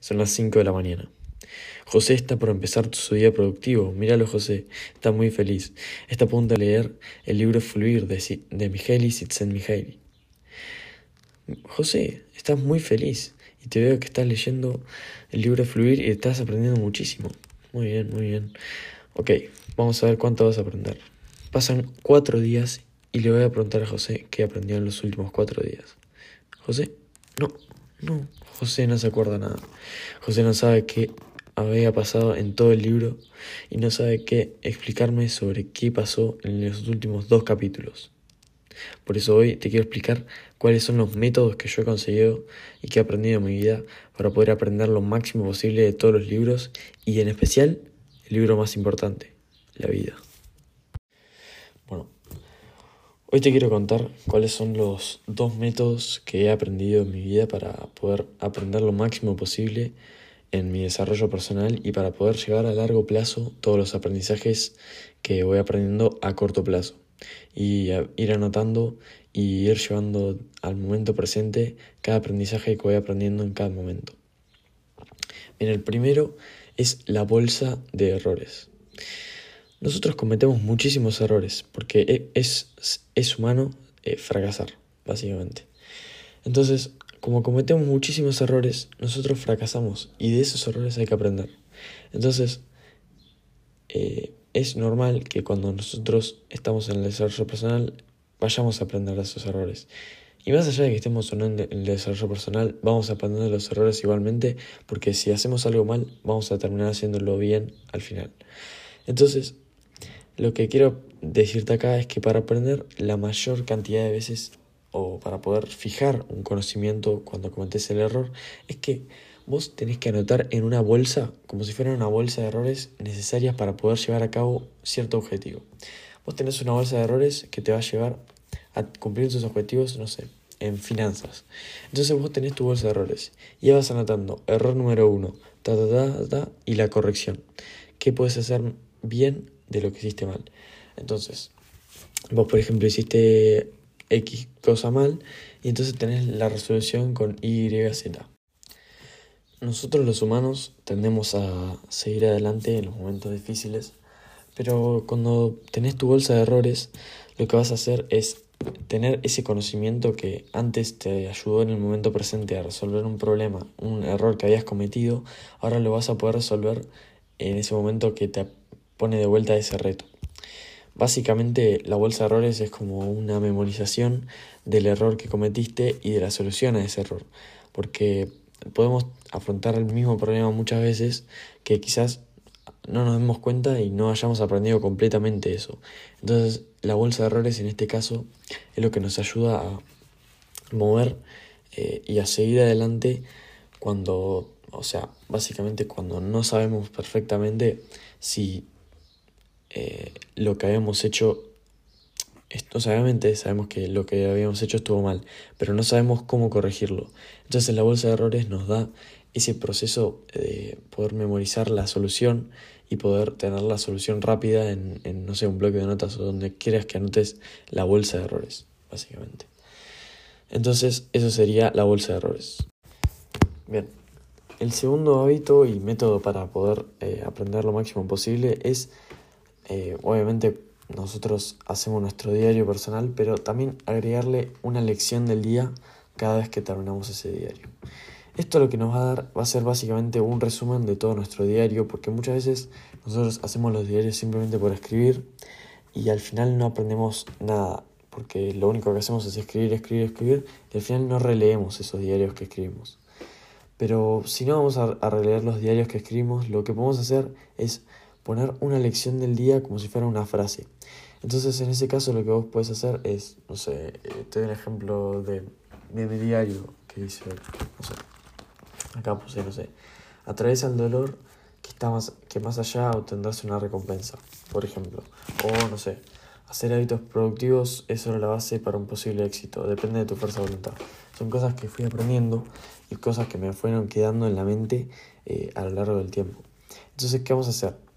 Son las 5 de la mañana. José está por empezar su día productivo. Míralo, José. Está muy feliz. Está a punto de leer el libro Fluir de, de Mihaly Csikszentmihalyi. José, estás muy feliz. Y te veo que estás leyendo el libro Fluir y estás aprendiendo muchísimo. Muy bien, muy bien. Ok, vamos a ver cuánto vas a aprender. Pasan cuatro días y le voy a preguntar a José qué aprendió en los últimos cuatro días. José, no, no, José no se acuerda nada. José no sabe qué había pasado en todo el libro y no sabe qué explicarme sobre qué pasó en los últimos dos capítulos. Por eso hoy te quiero explicar cuáles son los métodos que yo he conseguido y que he aprendido en mi vida para poder aprender lo máximo posible de todos los libros y en especial el libro más importante, la vida. Hoy te quiero contar cuáles son los dos métodos que he aprendido en mi vida para poder aprender lo máximo posible en mi desarrollo personal y para poder llevar a largo plazo todos los aprendizajes que voy aprendiendo a corto plazo y ir anotando y ir llevando al momento presente cada aprendizaje que voy aprendiendo en cada momento. En el primero es la bolsa de errores. Nosotros cometemos muchísimos errores porque e, es, es humano eh, fracasar, básicamente. Entonces, como cometemos muchísimos errores, nosotros fracasamos y de esos errores hay que aprender. Entonces, eh, es normal que cuando nosotros estamos en el desarrollo personal vayamos a aprender de esos errores. Y más allá de que estemos o no en el desarrollo personal, vamos a aprender de los errores igualmente, porque si hacemos algo mal, vamos a terminar haciéndolo bien al final. Entonces, lo que quiero decirte acá es que para aprender la mayor cantidad de veces o para poder fijar un conocimiento cuando cometes el error, es que vos tenés que anotar en una bolsa, como si fuera una bolsa de errores necesarias para poder llevar a cabo cierto objetivo. Vos tenés una bolsa de errores que te va a llevar a cumplir tus objetivos, no sé, en finanzas. Entonces vos tenés tu bolsa de errores y vas anotando error número uno, ta, ta, ta, ta, y la corrección. ¿Qué puedes hacer bien de lo que hiciste mal? Entonces, vos por ejemplo hiciste X cosa mal y entonces tenés la resolución con Y, Z. Nosotros los humanos tendemos a seguir adelante en los momentos difíciles, pero cuando tenés tu bolsa de errores, lo que vas a hacer es tener ese conocimiento que antes te ayudó en el momento presente a resolver un problema, un error que habías cometido, ahora lo vas a poder resolver en ese momento que te pone de vuelta ese reto. Básicamente la bolsa de errores es como una memorización del error que cometiste y de la solución a ese error, porque podemos afrontar el mismo problema muchas veces que quizás no nos demos cuenta y no hayamos aprendido completamente eso. Entonces, la bolsa de errores en este caso es lo que nos ayuda a mover eh, y a seguir adelante cuando, o sea, básicamente cuando no sabemos perfectamente si eh, lo que habíamos hecho esto, obviamente sabemos que lo que habíamos hecho estuvo mal, pero no sabemos cómo corregirlo. Entonces la bolsa de errores nos da ese proceso de poder memorizar la solución y poder tener la solución rápida en, en, no sé, un bloque de notas o donde quieras que anotes la bolsa de errores, básicamente. Entonces, eso sería la bolsa de errores. Bien, el segundo hábito y método para poder eh, aprender lo máximo posible es, eh, obviamente, nosotros hacemos nuestro diario personal, pero también agregarle una lección del día cada vez que terminamos ese diario. Esto lo que nos va a dar va a ser básicamente un resumen de todo nuestro diario, porque muchas veces nosotros hacemos los diarios simplemente por escribir y al final no aprendemos nada, porque lo único que hacemos es escribir, escribir, escribir y al final no releemos esos diarios que escribimos. Pero si no vamos a, releer los diarios que escribimos, lo que podemos hacer es poner una lección del día como si fuera una frase. Entonces, en ese caso, lo que vos puedes hacer es, no sé, eh, te doy un ejemplo de, de mi diario que dice, no sé, acá puse, no sé, atraviesa el dolor que, está más, que más allá obtendrás una recompensa, por ejemplo. O, no sé, hacer hábitos productivos es solo la base para un posible éxito, depende de tu fuerza de voluntad. Son cosas que fui aprendiendo y cosas que me fueron quedando en la mente eh, a lo largo del tiempo. Entonces, ¿qué vamos a hacer?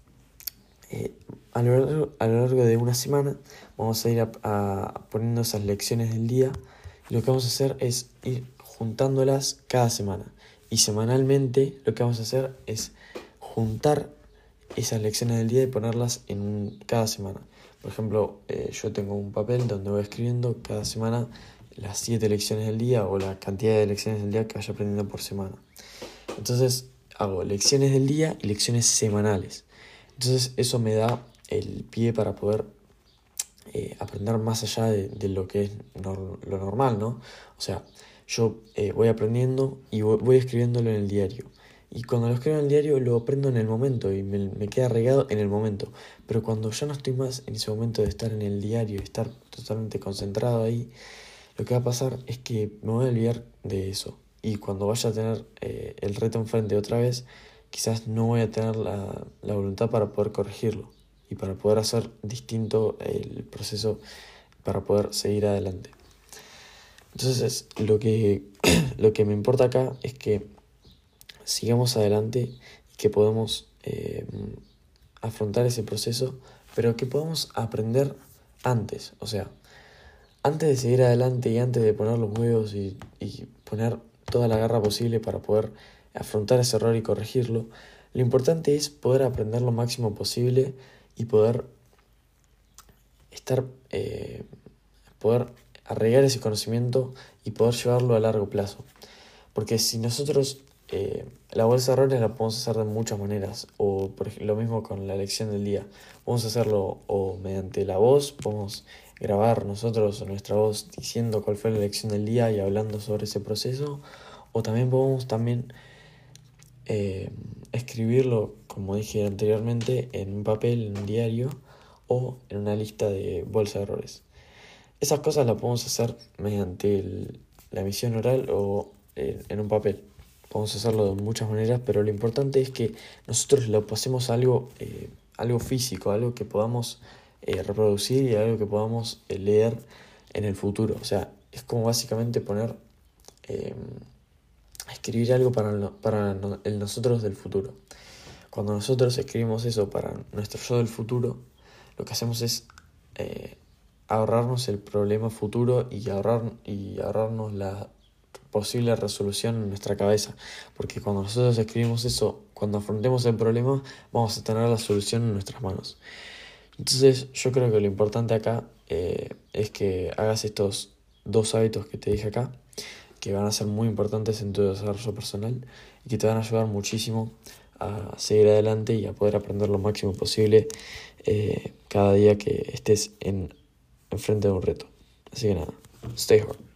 Eh, a, lo largo, a, lo largo, de una semana vamos a ir a, poniendo esas lecciones del día y lo que vamos a hacer es ir juntándolas cada semana. Y semanalmente lo que vamos a hacer es juntar esas lecciones del día y ponerlas en cada semana. Por ejemplo, eh, yo tengo un papel donde voy escribiendo cada semana las siete lecciones del día o la cantidad de lecciones del día que vaya aprendiendo por semana. Entonces hago lecciones del día y lecciones semanales. Entonces eso me da el pie para poder eh, aprender más allá de, lo que es lo normal, ¿no? O sea, yo eh, voy aprendiendo y voy, escribiéndolo en el diario. Y cuando lo escribo en el diario lo aprendo en el momento y me, queda regado en el momento. Pero cuando ya no estoy más en ese momento de estar en el diario, y estar totalmente concentrado ahí, lo que va a pasar es que me voy a olvidar de eso. Y cuando vaya a tener eh, el reto enfrente otra vez, quizás no voy a tener la, la voluntad para poder corregirlo y para poder hacer distinto el proceso para poder seguir adelante. Entonces, lo que, lo que me importa acá es que sigamos adelante y que podamos eh, afrontar ese proceso, pero que podamos aprender antes. O sea, antes de seguir adelante y antes de poner los huevos y, y poner toda la garra posible para poder afrontar ese error y corregirlo, lo importante es poder aprender lo máximo posible y poder estar, eh, poder arraigar ese conocimiento y poder llevarlo a largo plazo. Porque si nosotros eh, la bolsa de errores la podemos hacer de muchas maneras, o por ejemplo, lo mismo con la lección del día. Podemos hacerlo o mediante la voz, podemos grabar nosotros nuestra voz diciendo cuál fue la lección del día y hablando sobre ese proceso, o también podemos también eh, escribirlo, como dije anteriormente, en un papel, en un diario o en una lista de bolsa de errores. Esas cosas las podemos hacer mediante la emisión oral o en un papel. Podemos hacerlo de muchas maneras, pero lo importante es que nosotros lo pasemos a algo, eh, algo físico, algo que podamos eh, reproducir y algo que podamos eh, leer en el futuro. O sea, es como básicamente poner, escribir algo para, para el nosotros del futuro. Cuando nosotros escribimos eso para nuestro yo del futuro, lo que hacemos es ahorrarnos el problema futuro y, ahorrar, y ahorrarnos la posible resolución en nuestra cabeza. Porque cuando nosotros escribimos eso, cuando afrontemos el problema, vamos a tener la solución en nuestras manos. Entonces yo creo que lo importante acá eh, es que hagas estos dos hábitos que te dije acá, que van a ser muy importantes en tu desarrollo personal y que te van a ayudar muchísimo a seguir adelante y a poder aprender lo máximo posible eh, cada día que estés en enfrente de un reto. Así que nada, stay hard.